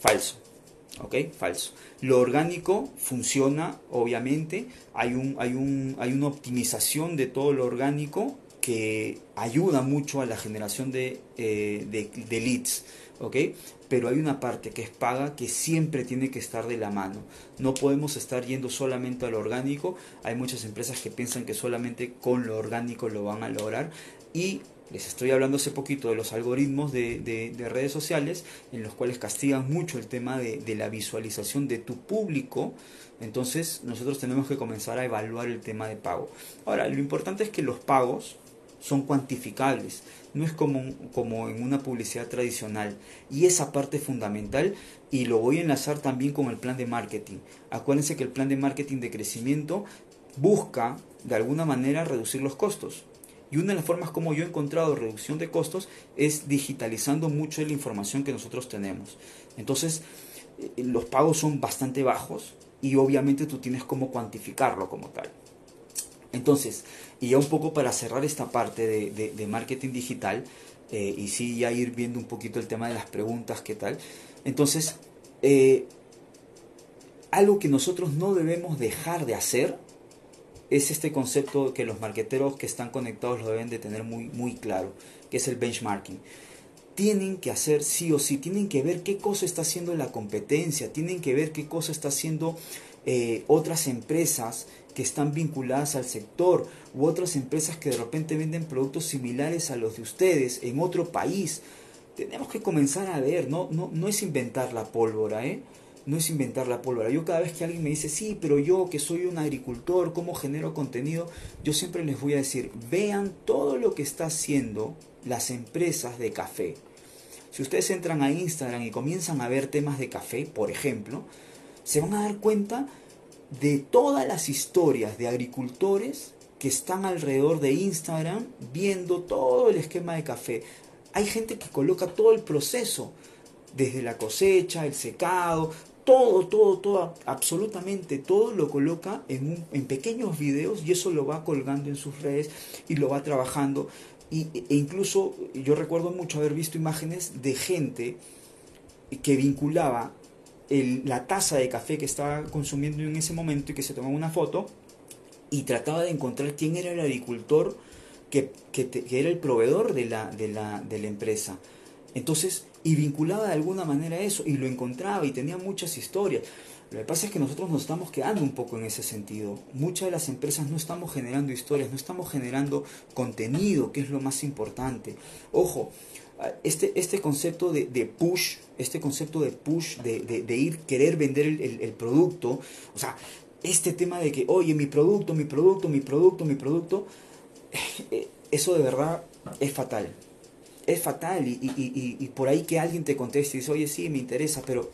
Falso. ¿Ok? Falso. Lo orgánico funciona, obviamente. Hay, un, hay, un, hay una optimización de todo lo orgánico que ayuda mucho a la generación de, eh, de, de leads. ¿Ok? Pero hay una parte que es paga que siempre tiene que estar de la mano. No podemos estar yendo solamente a lo orgánico. Hay muchas empresas que piensan que solamente con lo orgánico lo van a lograr y les estoy hablando hace poquito de los algoritmos de, redes sociales en los cuales castigan mucho el tema de, de, la visualización de tu público. Entonces nosotros tenemos que comenzar a evaluar el tema de pago. Ahora, lo importante es que los pagos son cuantificables, no es como, como en una publicidad tradicional. Y esa parte fundamental y lo voy a enlazar también con el plan de marketing. Acuérdense que el plan de marketing de crecimiento busca de alguna manera reducir los costos. Y una de las formas como yo he encontrado reducción de costos es digitalizando mucho la información que nosotros tenemos. Entonces, eh, los pagos son bastante bajos y obviamente tú tienes cómo cuantificarlo como tal. Entonces, y ya un poco para cerrar esta parte de, marketing digital, eh, y sí ya ir viendo un poquito el tema de las preguntas, qué tal. Entonces, eh, algo que nosotros no debemos dejar de hacer es este concepto que los marqueteros que están conectados lo deben de tener muy, muy claro, que es el benchmarking. Tienen que hacer sí o sí, tienen que ver qué cosa está haciendo la competencia, tienen que ver qué cosa está haciendo eh, otras empresas que están vinculadas al sector u otras empresas que de repente venden productos similares a los de ustedes en otro país. Tenemos que comenzar a ver, no, no, no es inventar la pólvora, ¿eh? No es inventar la pólvora. Yo cada vez que alguien me dice, sí, pero yo que soy un agricultor, ¿cómo genero contenido? Yo siempre les voy a decir, vean todo lo que está haciendo las empresas de café. Si ustedes entran a Instagram y comienzan a ver temas de café, por ejemplo, se van a dar cuenta de todas las historias de agricultores que están alrededor de Instagram viendo todo el esquema de café. Hay gente que coloca todo el proceso, desde la cosecha, el secado, todo, todo, todo, absolutamente todo lo coloca en, un, en pequeños videos y eso lo va colgando en sus redes y lo va trabajando. E incluso yo recuerdo mucho haber visto imágenes de gente que vinculaba la taza de café que estaba consumiendo en ese momento y que se tomaba una foto y trataba de encontrar quién era el agricultor que, que, era el proveedor de la, de la, de la empresa. Entonces, y vinculaba de alguna manera eso y lo encontraba y tenía muchas historias. Lo que pasa es que nosotros nos estamos quedando un poco en ese sentido. Muchas de las empresas no estamos generando historias, no estamos generando contenido, que es lo más importante. Ojo, este, este concepto de, push, este concepto de push, de, ir, querer vender el, producto, o sea, este tema de que, oye, mi producto, mi producto, mi producto, mi producto, eh, eso de verdad es fatal. Es fatal y, y por ahí que alguien te conteste y dice, oye, sí, me interesa, pero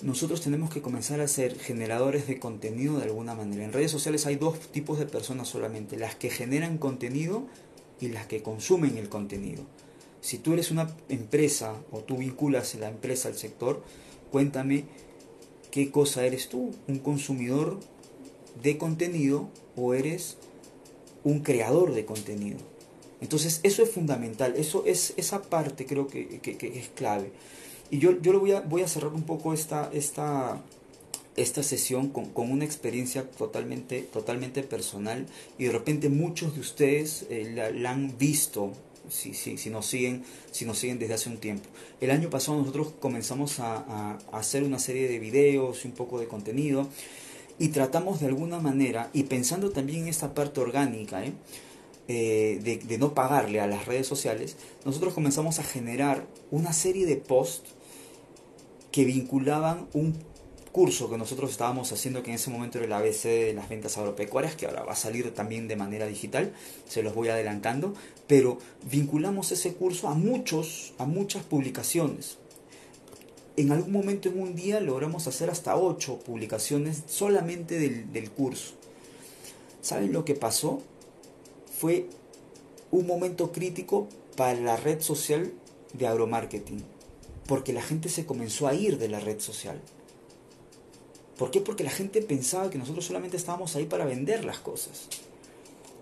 nosotros tenemos que comenzar a ser generadores de contenido de alguna manera. En redes sociales hay dos tipos de personas solamente, las que generan contenido y las que consumen el contenido. Si tú eres una empresa o tú vinculas la empresa al sector, cuéntame qué cosa eres tú, un consumidor de contenido o eres un creador de contenido. Entonces eso es fundamental, eso es esa parte creo que, es clave. Y yo, yo lo voy a, voy a cerrar un poco esta, esta, esta sesión con, con, una experiencia totalmente, totalmente personal y de repente muchos de ustedes eh, la, han visto si, si, si, nos siguen, si nos siguen desde hace un tiempo. El año pasado nosotros comenzamos a, hacer una serie de videos y un poco de contenido y tratamos de alguna manera, y pensando también en esta parte orgánica, ¿eh? Eh, de, de, no pagarle a las redes sociales, nosotros comenzamos a generar una serie de posts que vinculaban un curso que nosotros estábamos haciendo, que en ese momento era el ABC de las ventas agropecuarias, que ahora va a salir también de manera digital, se los voy adelantando, pero vinculamos ese curso a muchos, a muchas publicaciones. En algún momento en un día logramos hacer hasta ocho publicaciones solamente del, del curso. ¿Saben lo que pasó? Fue un momento crítico para la red social de agromarketing, porque la gente se comenzó a ir de la red social. ¿Por qué? Porque la gente pensaba que nosotros solamente estábamos ahí para vender las cosas.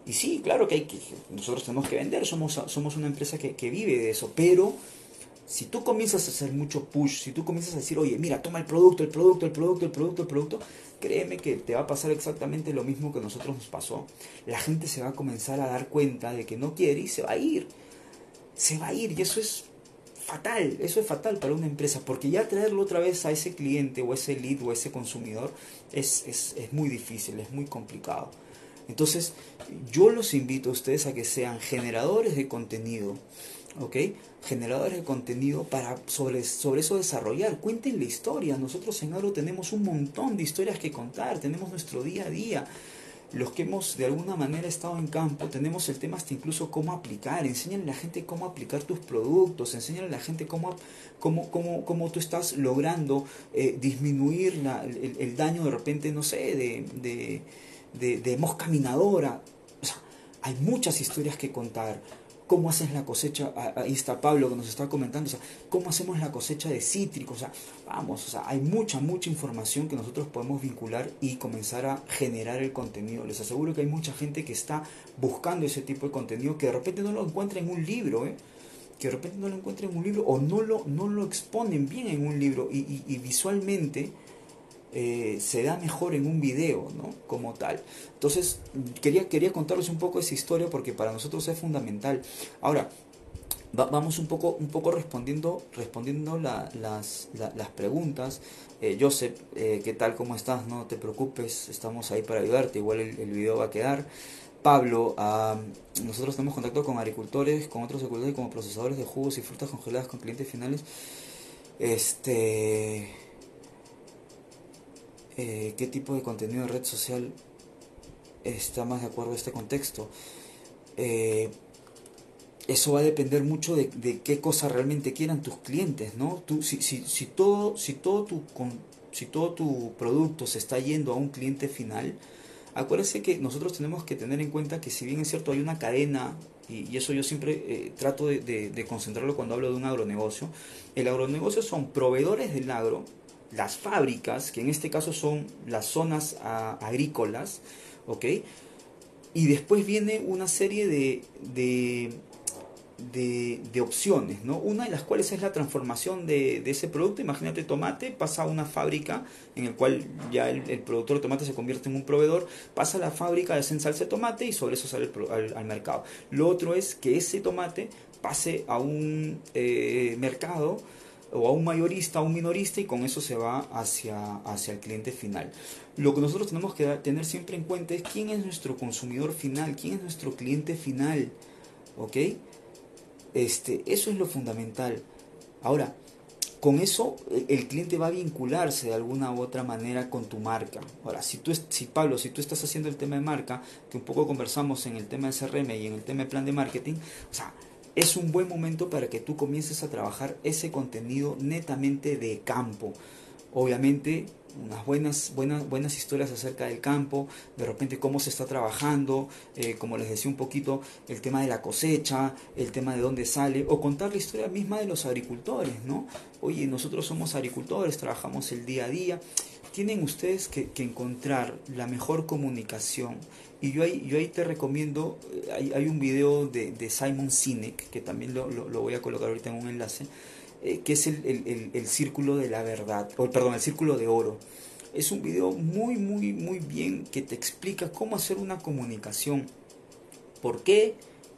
Y sí, claro que, hay que nosotros tenemos que vender, somos, somos una empresa que, que vive de eso, pero si tú comienzas a hacer mucho push, si tú comienzas a decir, oye, mira, toma el producto, el producto, el producto, el producto, el producto, créeme que te va a pasar exactamente lo mismo que a nosotros nos pasó. La gente se va a comenzar a dar cuenta de que no quiere y se va a ir. Se va a ir y eso es fatal, eso es fatal para una empresa, porque ya traerlo otra vez a ese cliente o ese lead o ese consumidor es, es, es muy difícil, es muy complicado. Entonces, yo los invito a ustedes a que sean generadores de contenido, ¿ok? Generadores de contenido para sobre, sobre eso desarrollar. Cuenten la historia. Nosotros en Agro tenemos un montón de historias que contar, tenemos nuestro día a día los que hemos de alguna manera estado en campo, tenemos el tema hasta incluso cómo aplicar, enseñan a la gente cómo aplicar tus productos, enseñan a la gente cómo, cómo, cómo, cómo tú estás logrando eh, disminuir la, el, daño de repente, no sé, de, de, de, de mosca minadora. O sea, hay muchas historias que contar cómo haces la cosecha, ahí está Pablo que nos está comentando, o sea, cómo hacemos la cosecha de cítricos, o sea, vamos, o sea, hay mucha, mucha información que nosotros podemos vincular y comenzar a generar el contenido. Les aseguro que hay mucha gente que está buscando ese tipo de contenido que de repente no lo encuentra en un libro, ¿eh? que de repente no lo encuentra en un libro o no lo, no lo exponen bien en un libro y, y visualmente eh, se da mejor en un video, ¿no? Como tal. Entonces, quería, quería contarles un poco esa historia porque para nosotros es fundamental. Ahora, vamos un poco, un poco respondiendo, respondiendo las, las, preguntas. Eh, Joseph, ¿qué tal? ¿Cómo estás? No te preocupes, estamos ahí para ayudarte, igual el, video va a quedar. Pablo, nosotros tenemos contacto con agricultores, con otros agricultores como procesadores de jugos y frutas congeladas con clientes finales. Este eh, qué tipo de contenido de red social está más de acuerdo a este contexto. Eh, eso va a depender mucho de, qué cosa realmente quieran tus clientes, ¿no? Tú, si, si, si, todo, si, todo tu, si todo tu producto se está yendo a un cliente final, Acuérdense que nosotros tenemos que tener en cuenta que si bien es cierto hay una cadena, y, eso yo siempre eh, trato de, concentrarlo cuando hablo de un agronegocio, el agronegocio son proveedores del agro, las fábricas, que en este caso son las zonas agrícolas, ¿ok? Y después viene una serie de, de, opciones, ¿no? Una de las cuales es la transformación de, ese producto. Imagínate tomate, pasa a una fábrica en el cual ya el, productor de tomate se convierte en un proveedor, pasa a la fábrica, de salsa de tomate y sobre eso sale al, mercado. Lo otro es que ese tomate pase a un eh, mercado o a un mayorista, a un minorista y con eso se va hacia, hacia el cliente final. Lo que nosotros tenemos que tener siempre en cuenta es quién es nuestro consumidor final, quién es nuestro cliente final, ¿ok? Este, eso es lo fundamental. Ahora, con eso el cliente va a vincularse de alguna u otra manera con tu marca. Ahora, si tú, si Pablo, si tú estás haciendo el tema de marca, que un poco conversamos en el tema de CRM y en el tema de plan de marketing, o sea, es un buen momento para que tú comiences a trabajar ese contenido netamente de campo. Obviamente unas buenas, buenas, buenas historias acerca del campo, de repente cómo se está trabajando, eh, como les decía un poquito, el tema de la cosecha, el tema de dónde sale, o contar la historia misma de los agricultores, ¿no? Oye, nosotros somos agricultores, trabajamos el día a día. Tienen ustedes que, encontrar la mejor comunicación. Y yo ahí, yo ahí te recomiendo, eh, hay, hay un video de, de Simon Sinek, que también lo, lo, voy a colocar ahorita en un enlace, eh, que es el, círculo de la verdad, o perdón, el círculo de oro. Es un video muy, muy, muy bien que te explica cómo hacer una comunicación. ¿Por qué?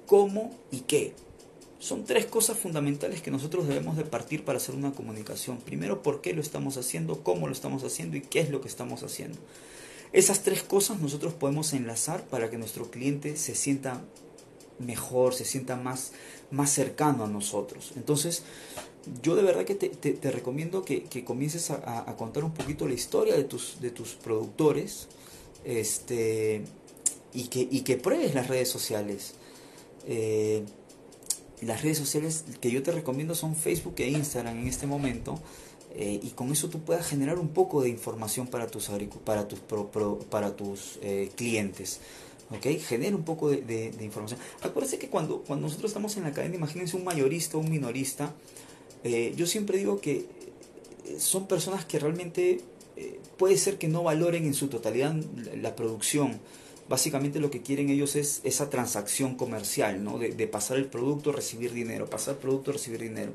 ¿Cómo? ¿Y qué? Son tres cosas fundamentales que nosotros debemos de partir para hacer una comunicación. Primero, ¿por qué lo estamos haciendo? ¿Cómo lo estamos haciendo? ¿Y qué es lo que estamos haciendo? Esas tres cosas nosotros podemos enlazar para que nuestro cliente se sienta mejor, se sienta más, más cercano a nosotros. Entonces, yo de verdad que te, recomiendo que, comiences a, contar un poquito la historia de tus, de tus productores este, y, que, y que pruebes las redes sociales. Eh, las redes sociales que yo te recomiendo son Facebook e Instagram en este momento. Eh, y con eso tú puedas generar un poco de información para tus, para tus, para tus eh, clientes. ¿ok? Genera un poco de, información. Acuérdense que cuando, cuando nosotros estamos en la cadena, imagínense un mayorista, un minorista, eh, yo siempre digo que son personas que realmente puede ser que no valoren en su totalidad la, producción. Básicamente lo que quieren ellos es esa transacción comercial, ¿no? De, pasar el producto, recibir dinero, pasar el producto, recibir dinero.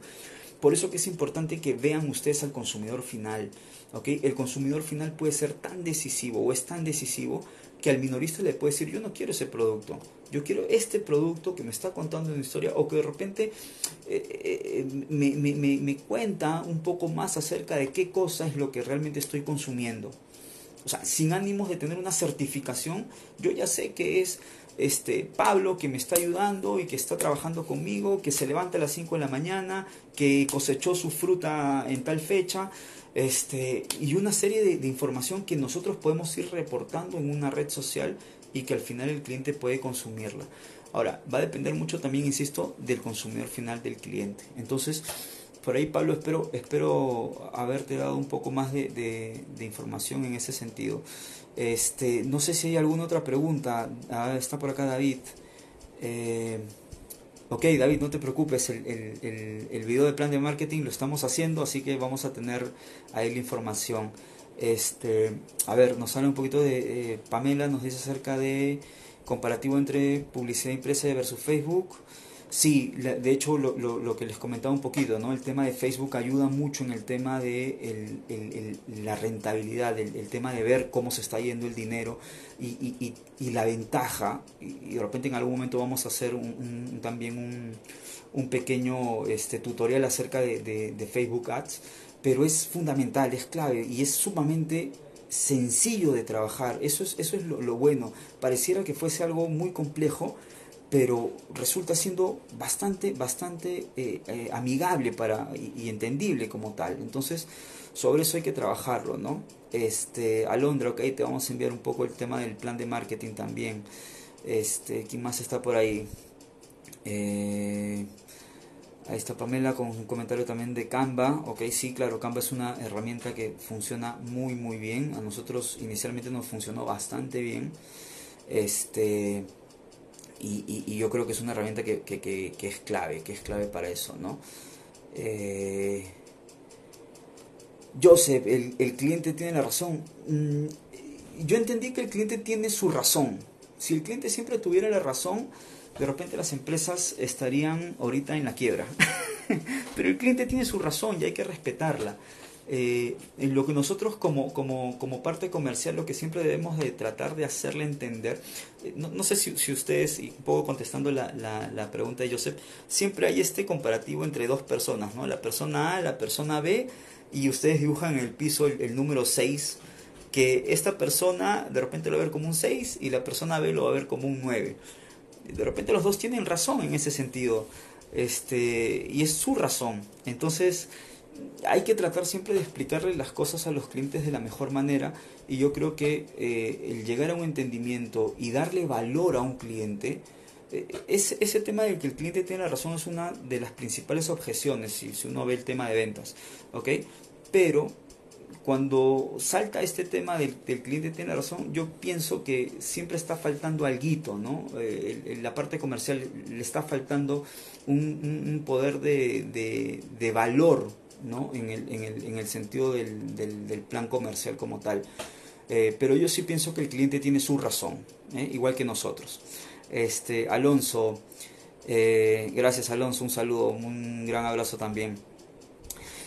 Por eso que es importante que vean ustedes al consumidor final. ¿okay? El consumidor final puede ser tan decisivo o es tan decisivo que al minorista le puede decir, yo no quiero ese producto, yo quiero este producto que me está contando una historia o que de repente eh, eh, me, me, me, cuenta un poco más acerca de qué cosa es lo que realmente estoy consumiendo. O sea, sin ánimos de tener una certificación, yo ya sé que es este Pablo que me está ayudando y que está trabajando conmigo, que se levanta a las 5 de la mañana, que cosechó su fruta en tal fecha, este, y una serie de, información que nosotros podemos ir reportando en una red social y que al final el cliente puede consumirla. Ahora, va a depender mucho también, insisto, del consumidor final del cliente. Entonces, por ahí Pablo, espero, espero haberte dado un poco más de, información en ese sentido. Este, no sé si hay alguna otra pregunta. Ah, está por acá David. Eh, ok David, no te preocupes, el, el, el, video de plan de marketing lo estamos haciendo, así que vamos a tener ahí la información. Este, a ver, nos sale un poquito de eh, Pamela, nos dice acerca de comparativo entre publicidad impresa versus Facebook. Sí, de hecho lo, lo, lo, que les comentaba un poquito, ¿no? El tema de Facebook ayuda mucho en el tema de el, la rentabilidad, el, el, tema de ver cómo se está yendo el dinero y, y, y, la ventaja, y, de repente en algún momento vamos a hacer un, también un, un, pequeño este, tutorial acerca de, de, de Facebook Ads, pero es fundamental, es clave y es sumamente sencillo de trabajar, eso es, eso es lo, lo bueno, pareciera que fuese algo muy complejo, pero resulta siendo bastante, bastante eh, eh, amigable para, y, entendible como tal. Entonces, sobre eso hay que trabajarlo, ¿no? Este, Alondra, ok, te vamos a enviar un poco el tema del plan de marketing también. Este, ¿quién más está por ahí? Eh, Ahí está Pamela con un comentario también de Canva. Ok, sí, claro, Canva es una herramienta que funciona muy, muy bien. A nosotros inicialmente nos funcionó bastante bien. Este, y, yo creo que es una herramienta que, es clave, que es clave para eso, ¿no? Eh, Joseph, el, el, cliente tiene la razón. Mm, yo entendí que el cliente tiene su razón. Si el cliente siempre tuviera la razón, de repente las empresas estarían ahorita en la quiebra. Pero el cliente tiene su razón y hay que respetarla. Eh, en lo que nosotros como, como, como, parte comercial lo que siempre debemos de tratar de hacerle entender, eh, no, no sé si, si, ustedes, y un poco contestando la, la, pregunta de Joseph, siempre hay este comparativo entre dos personas, ¿no? la persona A, la persona B, y ustedes dibujan en el piso el, el número 6, que esta persona de repente lo va a ver como un 6 y la persona B lo va a ver como un 9 de repente los dos tienen razón en ese sentido. Este, y es su razón. Entonces, hay que tratar siempre de explicarle las cosas a los clientes de la mejor manera y yo creo que eh, el llegar a un entendimiento y darle valor a un cliente, eh, ese, ese tema de que el cliente tiene la razón es una de las principales objeciones si, si uno ve el tema de ventas, ¿ok? Pero cuando salta este tema del, cliente tiene razón, yo pienso que siempre está faltando algo, ¿no? Eh, en la parte comercial le está faltando un, poder de, valor, ¿no? En el, sentido del, plan comercial como tal. Eh, pero yo sí pienso que el cliente tiene su razón, ¿eh? igual que nosotros. Este, Alonso, gracias Alonso, un saludo, un gran abrazo también.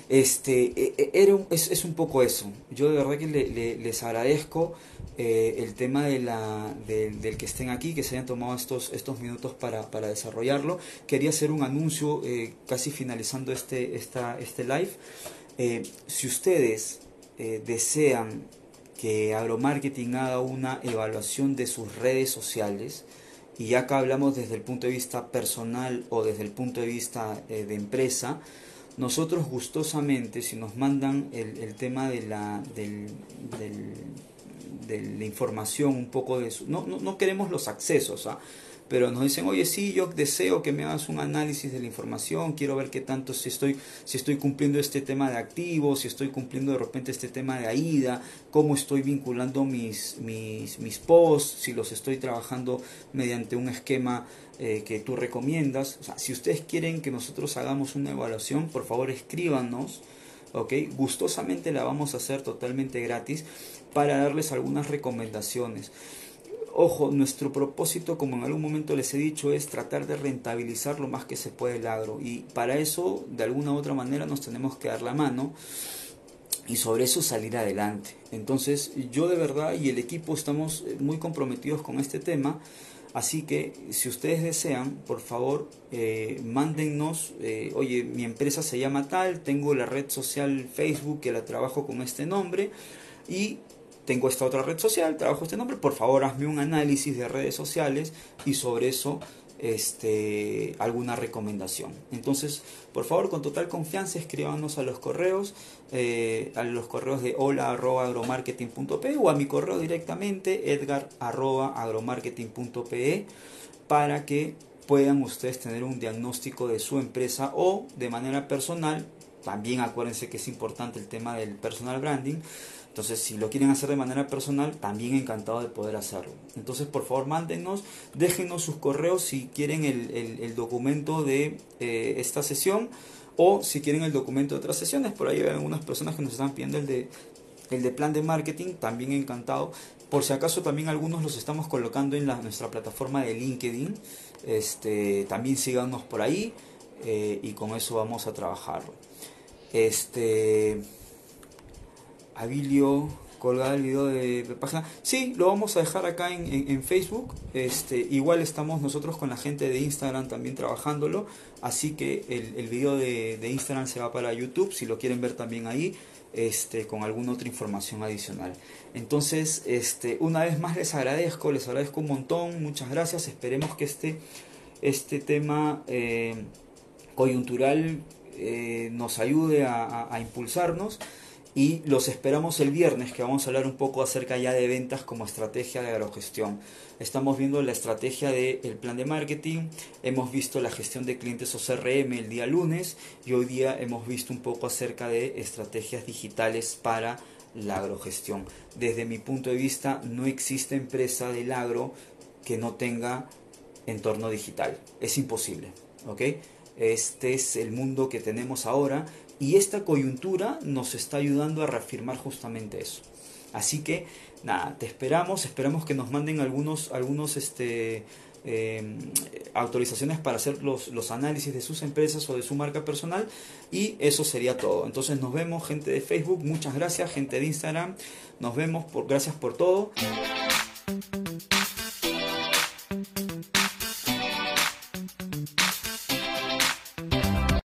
Este, e, e, era es, un poco eso. Yo de verdad que les agradezco eh, el tema de la, del que estén aquí, que se hayan tomado estos, estos minutos para, para desarrollarlo. Quería hacer un anuncio eh, casi finalizando este, esta, este live. Eh, si ustedes desean que Agromarketing haga una evaluación de sus redes sociales, y acá hablamos desde el punto de vista personal o desde el punto de vista de empresa, nosotros gustosamente, si nos mandan el, tema de la, del, de la información, un poco de eso, no, no, no queremos los accesos, ¿ah? Pero nos dicen, oye, sí, yo deseo que me hagas un análisis de la información, quiero ver qué tanto, si estoy, si estoy cumpliendo este tema de activos, si estoy cumpliendo de repente este tema de AIDA, cómo estoy vinculando mis, mis, mis posts, si los estoy trabajando mediante un esquema eh, que tú recomiendas. O sea, si ustedes quieren que nosotros hagamos una evaluación, por favor escríbanos. ¿ok? Gustosamente la vamos a hacer totalmente gratis para darles algunas recomendaciones. Ojo, nuestro propósito, como en algún momento les he dicho, es tratar de rentabilizar lo más que se puede el agro. Y para eso, de alguna u otra manera, nos tenemos que dar la mano y sobre eso salir adelante. Entonces, yo de verdad y el equipo estamos eh, muy comprometidos con este tema. Así que si ustedes desean, por favor, eh, mándennos, eh, oye, mi empresa se llama tal, tengo la red social Facebook que la trabajo con este nombre y tengo esta otra red social, trabajo este nombre, por favor hazme un análisis de redes sociales y sobre eso este, alguna recomendación. Entonces, por favor, con total confianza, escríbanos a los correos, eh, a los correos de hola arroba agromarketing.pe o a mi correo directamente edgar para que puedan ustedes tener un diagnóstico de su empresa o de manera personal. También acuérdense que es importante el tema del personal branding entonces, si lo quieren hacer de manera personal, también encantado de poder hacerlo. Entonces, por favor, mándenos, déjenos sus correos si quieren el, documento de eh, esta sesión o si quieren el documento de otras sesiones. Por ahí hay algunas personas que nos están pidiendo el de, el de plan de marketing, también encantado. Por si acaso, también algunos los estamos colocando en nuestra plataforma de LinkedIn. Este, también síganos por ahí eh, y con eso vamos a trabajarlo. Este. Abilio colgar el video de, página. Sí, lo vamos a dejar acá en, Facebook. Este, igual estamos nosotros con la gente de Instagram también trabajándolo. Así que el, video de, de, Instagram se va para YouTube. Si lo quieren ver también ahí. Este, con alguna otra información adicional. Entonces, este, una vez más les agradezco, les agradezco un montón, muchas gracias. Esperemos que este, este tema eh, coyuntural eh, nos ayude a impulsarnos y los esperamos el viernes que vamos a hablar un poco acerca ya de ventas como estrategia de agrogestión. Estamos viendo la estrategia del plan de marketing, hemos visto la gestión de clientes o CRM el día lunes y hoy día hemos visto un poco acerca de estrategias digitales para la agrogestión. Desde mi punto de vista no existe empresa del agro que no tenga entorno digital. Es imposible. ¿ok? Este es el mundo que tenemos ahora y esta coyuntura nos está ayudando a reafirmar justamente eso. Así que nada, te esperamos, esperamos que nos manden algunos, algunos este, em, autorizaciones para hacer los, los, análisis de sus empresas o de su marca personal y eso sería todo. Entonces nos vemos gente de Facebook, muchas gracias, gente de Instagram, nos vemos, por, gracias por todo.